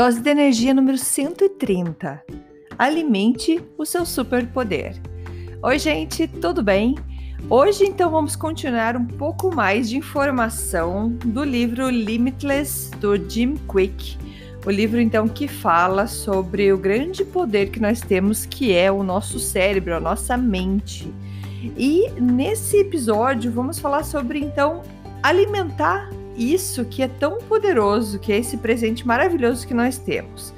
Dose de energia número 130. Alimente o seu superpoder. Oi, gente, tudo bem? Hoje, então, vamos continuar um pouco mais de informação do livro Limitless do Jim Quick. O livro, então, que fala sobre o grande poder que nós temos, que é o nosso cérebro, a nossa mente. E nesse episódio, vamos falar sobre, então, alimentar isso que é tão poderoso, que é esse presente maravilhoso que nós temos.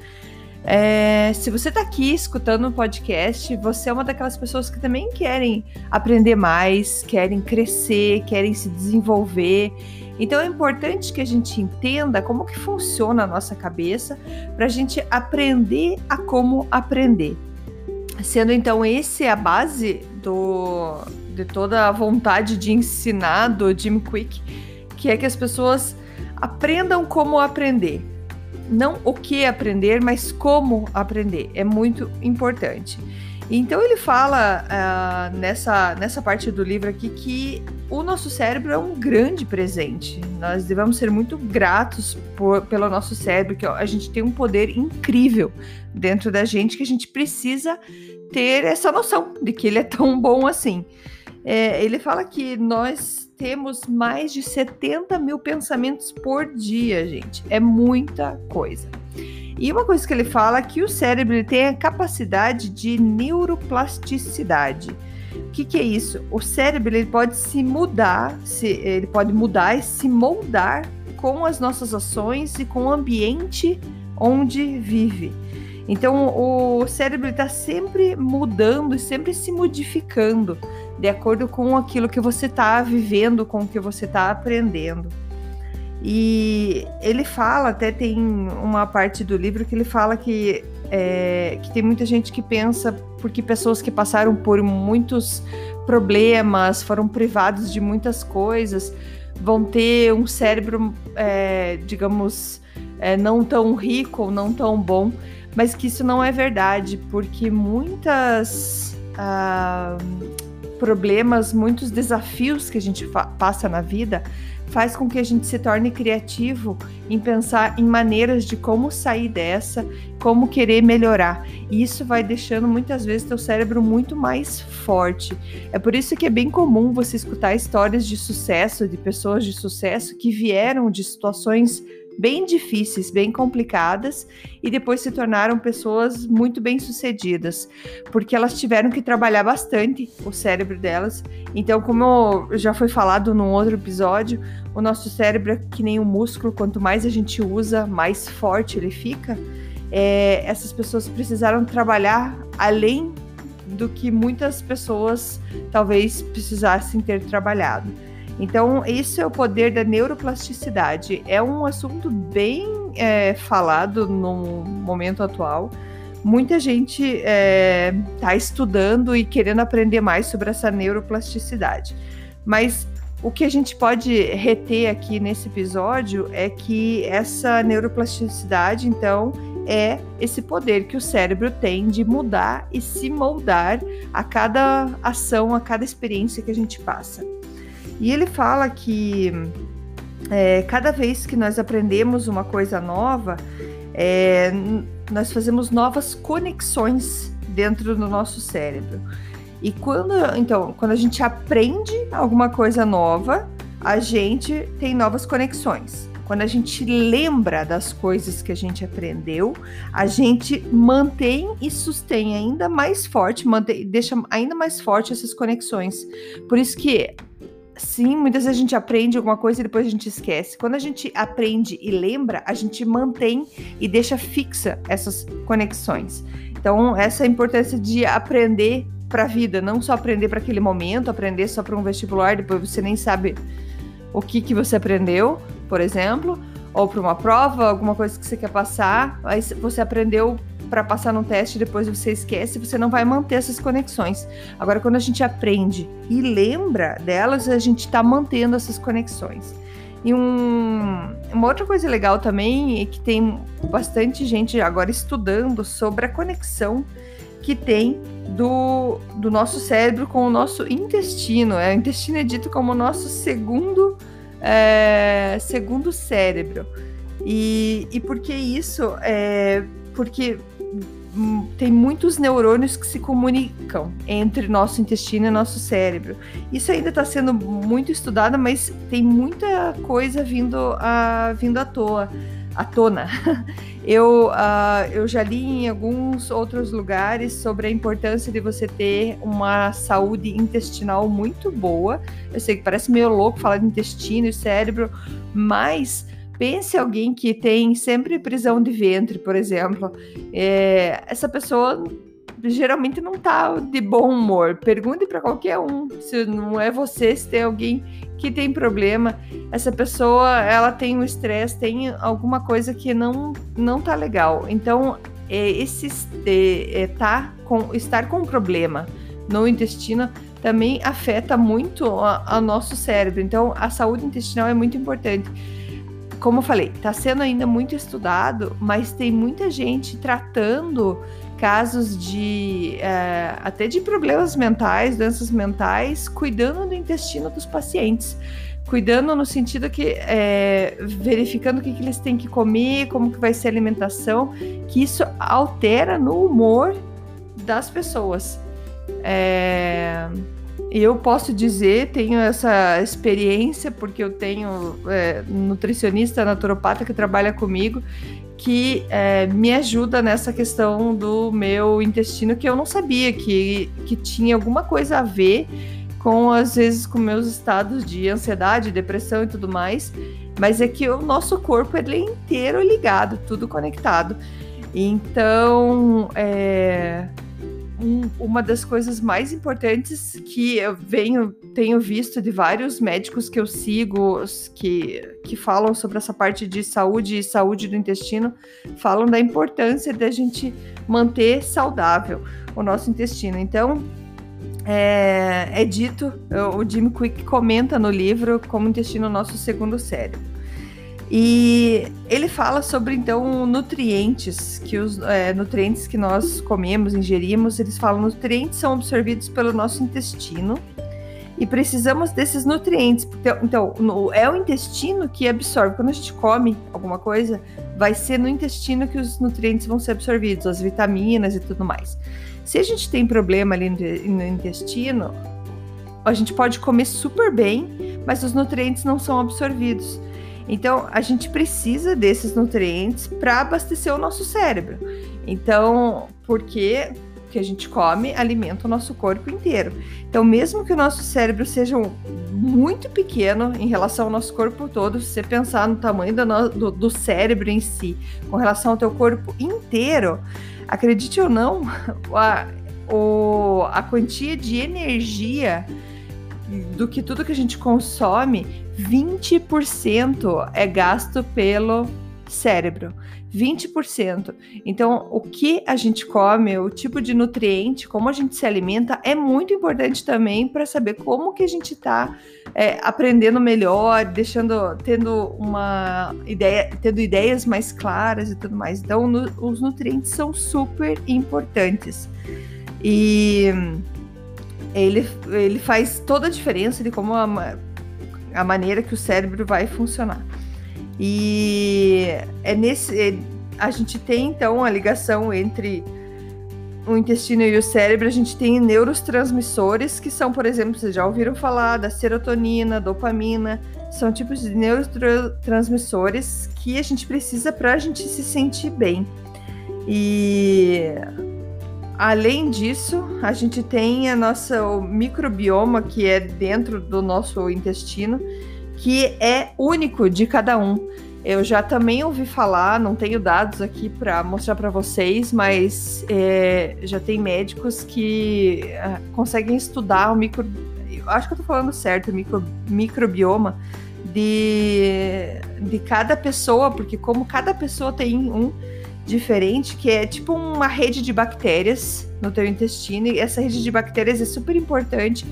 É, se você está aqui escutando o um podcast, você é uma daquelas pessoas que também querem aprender mais, querem crescer, querem se desenvolver. Então é importante que a gente entenda como que funciona a nossa cabeça para a gente aprender a como aprender. Sendo então esse a base do, de toda a vontade de ensinar do Jim Quick que é que as pessoas aprendam como aprender. Não o que aprender, mas como aprender. É muito importante. Então ele fala uh, nessa, nessa parte do livro aqui que o nosso cérebro é um grande presente. Nós devemos ser muito gratos por, pelo nosso cérebro, que a gente tem um poder incrível dentro da gente que a gente precisa ter essa noção de que ele é tão bom assim. É, ele fala que nós temos mais de 70 mil pensamentos por dia, gente. É muita coisa. E uma coisa que ele fala é que o cérebro tem a capacidade de neuroplasticidade. O que, que, é isso? O cérebro ele pode se mudar, se, ele pode mudar e se moldar com as nossas ações e com o ambiente onde vive. Então o cérebro está sempre mudando e sempre se modificando de acordo com aquilo que você está vivendo, com o que você está aprendendo. E ele fala, até tem uma parte do livro que ele fala que, é, que tem muita gente que pensa, porque pessoas que passaram por muitos problemas, foram privados de muitas coisas, vão ter um cérebro, é, digamos, é, não tão rico ou não tão bom, mas que isso não é verdade, porque muitas. Ah, problemas, muitos desafios que a gente passa na vida, faz com que a gente se torne criativo em pensar em maneiras de como sair dessa, como querer melhorar. E isso vai deixando muitas vezes teu cérebro muito mais forte. É por isso que é bem comum você escutar histórias de sucesso, de pessoas de sucesso que vieram de situações bem difíceis, bem complicadas e depois se tornaram pessoas muito bem-sucedidas, porque elas tiveram que trabalhar bastante o cérebro delas. Então, como já foi falado num outro episódio, o nosso cérebro é que nem um músculo, quanto mais a gente usa, mais forte ele fica. É, essas pessoas precisaram trabalhar além do que muitas pessoas talvez precisassem ter trabalhado. Então, isso é o poder da neuroplasticidade. É um assunto bem é, falado no momento atual. Muita gente está é, tá estudando e querendo aprender mais sobre essa neuroplasticidade. Mas o que a gente pode reter aqui nesse episódio é que essa neuroplasticidade, então, é esse poder que o cérebro tem de mudar e se moldar a cada ação, a cada experiência que a gente passa. E ele fala que é, cada vez que nós aprendemos uma coisa nova, é, nós fazemos novas conexões dentro do nosso cérebro. E quando, então, quando a gente aprende alguma coisa nova, a gente tem novas conexões. Quando a gente lembra das coisas que a gente aprendeu, a gente mantém e sustém ainda mais forte, mantém, deixa ainda mais forte essas conexões. Por isso que Sim, muitas vezes a gente aprende alguma coisa e depois a gente esquece. Quando a gente aprende e lembra, a gente mantém e deixa fixa essas conexões. Então, essa é importância de aprender para a vida, não só aprender para aquele momento, aprender só para um vestibular, depois você nem sabe o que, que você aprendeu, por exemplo, ou para uma prova, alguma coisa que você quer passar, aí você aprendeu para passar no teste, depois você esquece, você não vai manter essas conexões. Agora, quando a gente aprende e lembra delas, a gente está mantendo essas conexões. E um, uma outra coisa legal também é que tem bastante gente agora estudando sobre a conexão que tem do, do nosso cérebro com o nosso intestino. É, o intestino é dito como o nosso segundo, é, segundo cérebro. E, e por que isso? É, porque tem muitos neurônios que se comunicam entre nosso intestino e nosso cérebro. Isso ainda está sendo muito estudado, mas tem muita coisa vindo a, vindo à toa à tona. Eu, uh, eu já li em alguns outros lugares sobre a importância de você ter uma saúde intestinal muito boa. Eu sei que parece meio louco falar de intestino e cérebro, mas pense alguém que tem sempre prisão de ventre, por exemplo. É, essa pessoa geralmente não tá de bom humor. Pergunte para qualquer um, se não é você, se tem alguém que tem problema. Essa pessoa, ela tem um estresse, tem alguma coisa que não não tá legal. Então, é, esse é, tá com estar com um problema no intestino também afeta muito o nosso cérebro. Então, a saúde intestinal é muito importante. Como eu falei, está sendo ainda muito estudado, mas tem muita gente tratando casos de é, até de problemas mentais, doenças mentais, cuidando do intestino dos pacientes. Cuidando no sentido que é, verificando o que, que eles têm que comer, como que vai ser a alimentação, que isso altera no humor das pessoas. É, eu posso dizer, tenho essa experiência, porque eu tenho é, nutricionista naturopata que trabalha comigo, que é, me ajuda nessa questão do meu intestino, que eu não sabia que, que tinha alguma coisa a ver com, às vezes, com meus estados de ansiedade, depressão e tudo mais. Mas é que o nosso corpo ele é inteiro ligado, tudo conectado. Então, é, um, uma das coisas mais importantes que eu venho tenho visto de vários médicos que eu sigo que, que falam sobre essa parte de saúde e saúde do intestino, falam da importância da gente manter saudável o nosso intestino. Então, é, é dito, o Jim Quick comenta no livro como o intestino é nosso segundo cérebro. E ele fala sobre então nutrientes, que os é, nutrientes que nós comemos, ingerimos, eles falam nutrientes são absorvidos pelo nosso intestino e precisamos desses nutrientes. Então, no, é o intestino que absorve. Quando a gente come alguma coisa, vai ser no intestino que os nutrientes vão ser absorvidos, as vitaminas e tudo mais. Se a gente tem problema ali no intestino, a gente pode comer super bem, mas os nutrientes não são absorvidos. Então, a gente precisa desses nutrientes para abastecer o nosso cérebro. Então, porque que a gente come alimenta o nosso corpo inteiro. Então, mesmo que o nosso cérebro seja muito pequeno em relação ao nosso corpo todo, se você pensar no tamanho do, do, do cérebro em si, com relação ao teu corpo inteiro, acredite ou não, a, o, a quantia de energia do que tudo que a gente consome, 20% é gasto pelo cérebro. 20%. Então, o que a gente come, o tipo de nutriente, como a gente se alimenta, é muito importante também para saber como que a gente está é, aprendendo melhor, deixando, tendo uma ideia, tendo ideias mais claras e tudo mais. Então, no, os nutrientes são super importantes. E ele, ele faz toda a diferença de como a, a maneira que o cérebro vai funcionar. E é nesse. É, a gente tem então a ligação entre o intestino e o cérebro, a gente tem neurotransmissores, que são, por exemplo, vocês já ouviram falar da serotonina, dopamina, são tipos de neurotransmissores que a gente precisa para a gente se sentir bem. E Além disso, a gente tem a nossa o microbioma que é dentro do nosso intestino, que é único de cada um. Eu já também ouvi falar, não tenho dados aqui para mostrar para vocês, mas é, já tem médicos que é, conseguem estudar o micro. Acho que eu tô falando certo, micro, microbioma de, de cada pessoa, porque como cada pessoa tem um diferente, que é tipo uma rede de bactérias no teu intestino, e essa rede de bactérias é super importante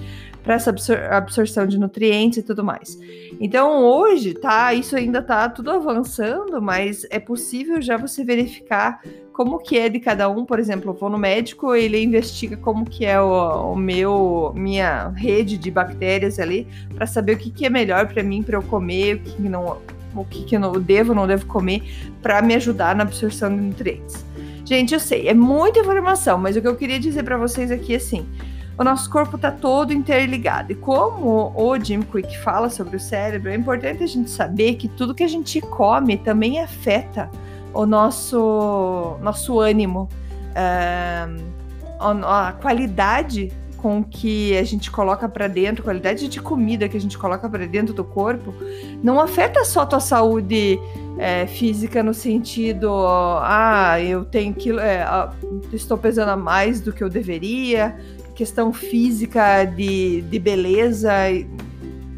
para essa absor absorção de nutrientes e tudo mais. Então hoje, tá, isso ainda tá tudo avançando, mas é possível já você verificar como que é de cada um, por exemplo, eu vou no médico, ele investiga como que é o, o meu minha rede de bactérias ali para saber o que, que é melhor para mim para eu comer, o que não o que, que eu não, devo não devo comer para me ajudar na absorção de nutrientes. Gente, eu sei, é muita informação, mas o que eu queria dizer para vocês aqui é assim, o nosso corpo está todo interligado. E como o Jim Quick fala sobre o cérebro, é importante a gente saber que tudo que a gente come também afeta o nosso, nosso ânimo, a qualidade com que a gente coloca para dentro, qualidade de comida que a gente coloca para dentro do corpo, não afeta só a tua saúde é, física no sentido, ah, eu tenho que, é, estou pesando a mais do que eu deveria, questão física de, de beleza,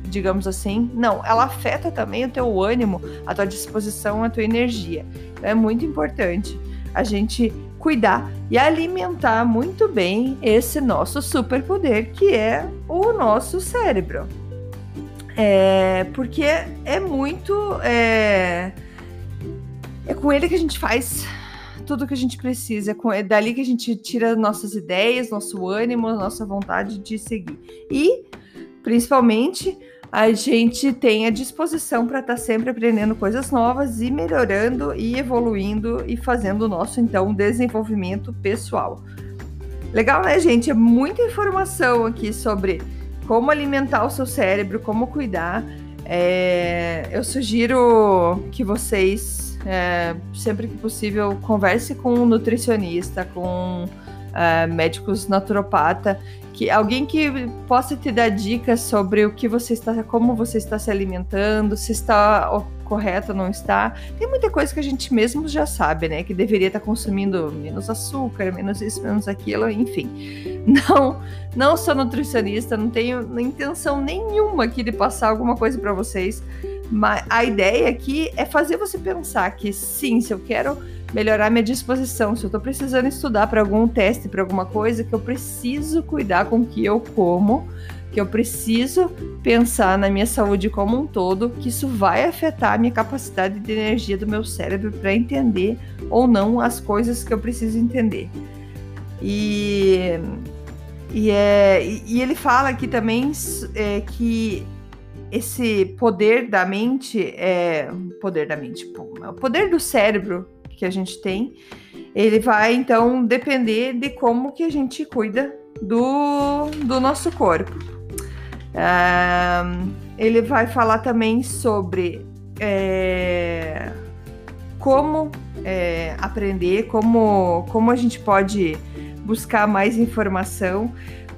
digamos assim. Não, ela afeta também o teu ânimo, a tua disposição, a tua energia. Então é muito importante a gente cuidar e alimentar muito bem esse nosso superpoder que é o nosso cérebro. É, porque é muito. É, é com ele que a gente faz tudo que a gente precisa. É, é dali que a gente tira nossas ideias, nosso ânimo, nossa vontade de seguir. E, principalmente, a gente tem a disposição para estar tá sempre aprendendo coisas novas e melhorando e evoluindo e fazendo o nosso, então, desenvolvimento pessoal. Legal, né, gente? É muita informação aqui sobre como alimentar o seu cérebro, como cuidar. É, eu sugiro que vocês é, sempre que possível, converse com um nutricionista, com é, médicos naturopata, que alguém que possa te dar dicas sobre o que você está, como você está se alimentando, se está correto ou não está. Tem muita coisa que a gente mesmo já sabe, né? Que deveria estar consumindo menos açúcar, menos isso, menos aquilo, enfim. Não, não sou nutricionista, não tenho intenção nenhuma aqui de passar alguma coisa para vocês. Mas a ideia aqui é fazer você pensar que sim, se eu quero melhorar minha disposição, se eu estou precisando estudar para algum teste, para alguma coisa, que eu preciso cuidar com o que eu como, que eu preciso pensar na minha saúde como um todo, que isso vai afetar a minha capacidade de energia do meu cérebro para entender ou não as coisas que eu preciso entender. E, e, é, e ele fala aqui também é, que esse poder da mente, é, poder da mente, o poder do cérebro que a gente tem, ele vai então depender de como que a gente cuida do, do nosso corpo. ele vai falar também sobre é, como é, aprender, como, como a gente pode buscar mais informação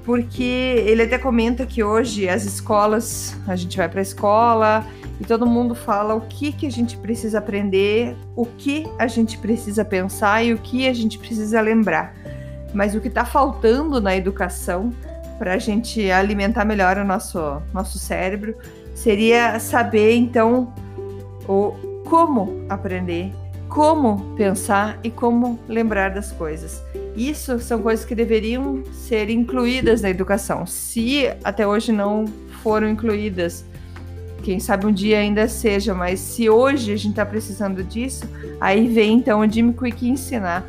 porque ele até comenta que hoje as escolas, a gente vai para a escola e todo mundo fala o que, que a gente precisa aprender, o que a gente precisa pensar e o que a gente precisa lembrar. Mas o que está faltando na educação para a gente alimentar melhor o nosso, nosso cérebro seria saber, então, o como aprender, como pensar e como lembrar das coisas. Isso são coisas que deveriam ser incluídas na educação. Se até hoje não foram incluídas, quem sabe um dia ainda seja, mas se hoje a gente está precisando disso, aí vem então o Jimmy Quick ensinar.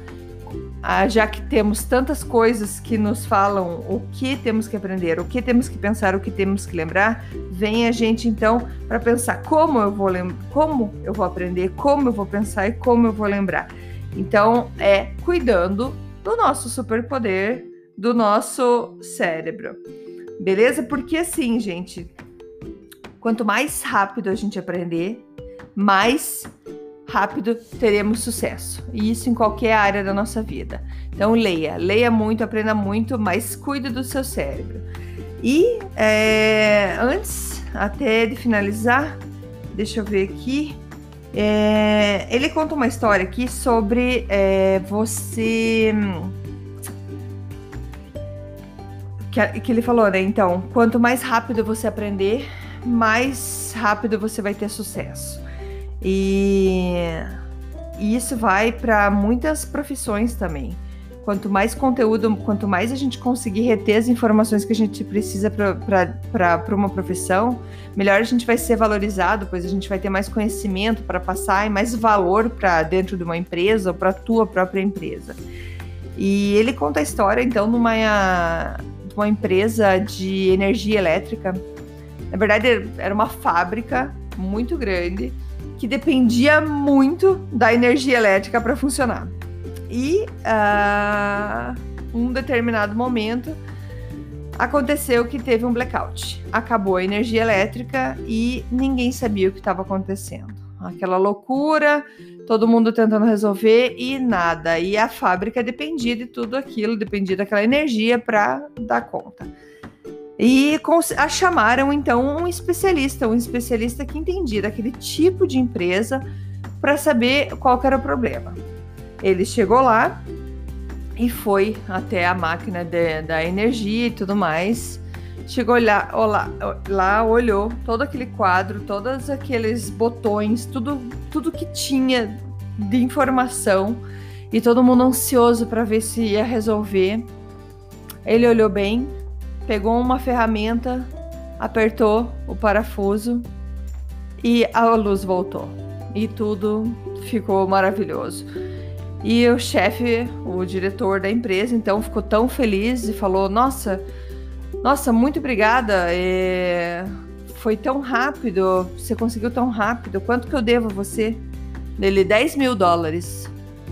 Ah, já que temos tantas coisas que nos falam o que temos que aprender, o que temos que pensar, o que temos que lembrar, vem a gente então para pensar como eu vou como eu vou aprender, como eu vou pensar e como eu vou lembrar. Então é cuidando do nosso superpoder, do nosso cérebro. Beleza? Porque assim, gente, quanto mais rápido a gente aprender, mais rápido teremos sucesso. E isso em qualquer área da nossa vida. Então leia, leia muito, aprenda muito, mas cuide do seu cérebro. E é, antes até de finalizar, deixa eu ver aqui. É, ele conta uma história aqui sobre é, você. Que, que ele falou, né? Então, quanto mais rápido você aprender, mais rápido você vai ter sucesso. E, e isso vai para muitas profissões também. Quanto mais conteúdo, quanto mais a gente conseguir reter as informações que a gente precisa para uma profissão, melhor a gente vai ser valorizado, pois a gente vai ter mais conhecimento para passar e mais valor para dentro de uma empresa ou para a tua própria empresa. E ele conta a história, então, de uma, de uma empresa de energia elétrica. Na verdade, era uma fábrica muito grande que dependia muito da energia elétrica para funcionar. E uh, um determinado momento aconteceu que teve um blackout. Acabou a energia elétrica e ninguém sabia o que estava acontecendo. Aquela loucura, todo mundo tentando resolver e nada. E a fábrica dependia de tudo aquilo, dependia daquela energia para dar conta. E a chamaram então um especialista, um especialista que entendia daquele tipo de empresa para saber qual era o problema. Ele chegou lá e foi até a máquina de, da energia e tudo mais. Chegou lá, lá, lá, olhou todo aquele quadro, todos aqueles botões, tudo, tudo que tinha de informação e todo mundo ansioso para ver se ia resolver. Ele olhou bem, pegou uma ferramenta, apertou o parafuso e a luz voltou. E tudo ficou maravilhoso. E o chefe, o diretor da empresa, então ficou tão feliz e falou: Nossa, nossa, muito obrigada. É... Foi tão rápido, você conseguiu tão rápido. Quanto que eu devo a você? Dele, 10 mil dólares.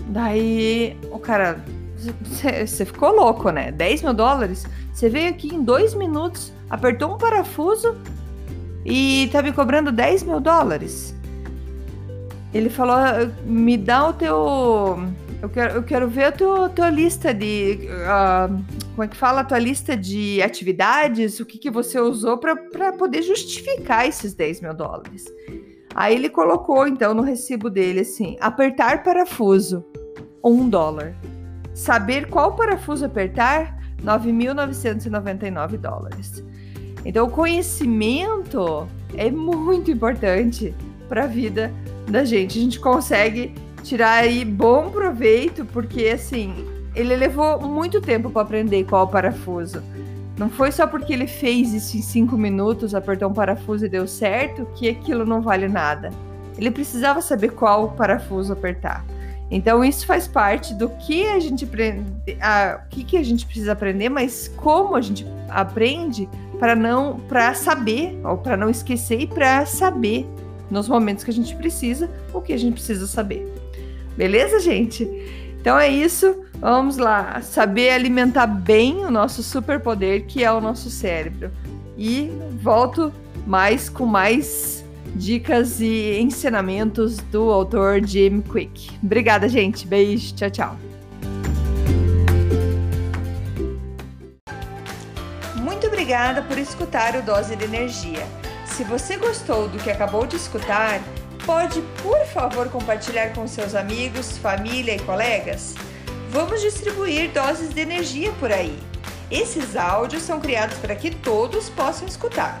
Daí o cara, você ficou louco, né? 10 mil dólares? Você veio aqui em dois minutos, apertou um parafuso e tá me cobrando 10 mil dólares. Ele falou: me dá o teu. Eu quero, eu quero ver a tua, tua lista de. Uh, como é que fala? A tua lista de atividades, o que, que você usou para poder justificar esses 10 mil dólares. Aí ele colocou, então, no recibo dele assim: apertar parafuso, um dólar. Saber qual parafuso apertar, 9.999 dólares. Então, o conhecimento é muito importante para a vida da gente. A gente consegue tirar aí bom proveito, porque assim, ele levou muito tempo para aprender qual parafuso. Não foi só porque ele fez isso em cinco minutos, apertou um parafuso e deu certo, que aquilo não vale nada. Ele precisava saber qual parafuso apertar. Então isso faz parte do que a gente aprende, a, o que, que a gente precisa aprender, mas como a gente aprende para não, para saber ou para não esquecer e para saber nos momentos que a gente precisa, o que a gente precisa saber. Beleza, gente? Então é isso. Vamos lá, saber alimentar bem o nosso superpoder, que é o nosso cérebro. E volto mais com mais dicas e ensinamentos do autor Jim Quick. Obrigada, gente. Beijo. Tchau, tchau. Muito obrigada por escutar o Dose de Energia. Se você gostou do que acabou de escutar, pode, por favor, compartilhar com seus amigos, família e colegas? Vamos distribuir doses de energia por aí. Esses áudios são criados para que todos possam escutar,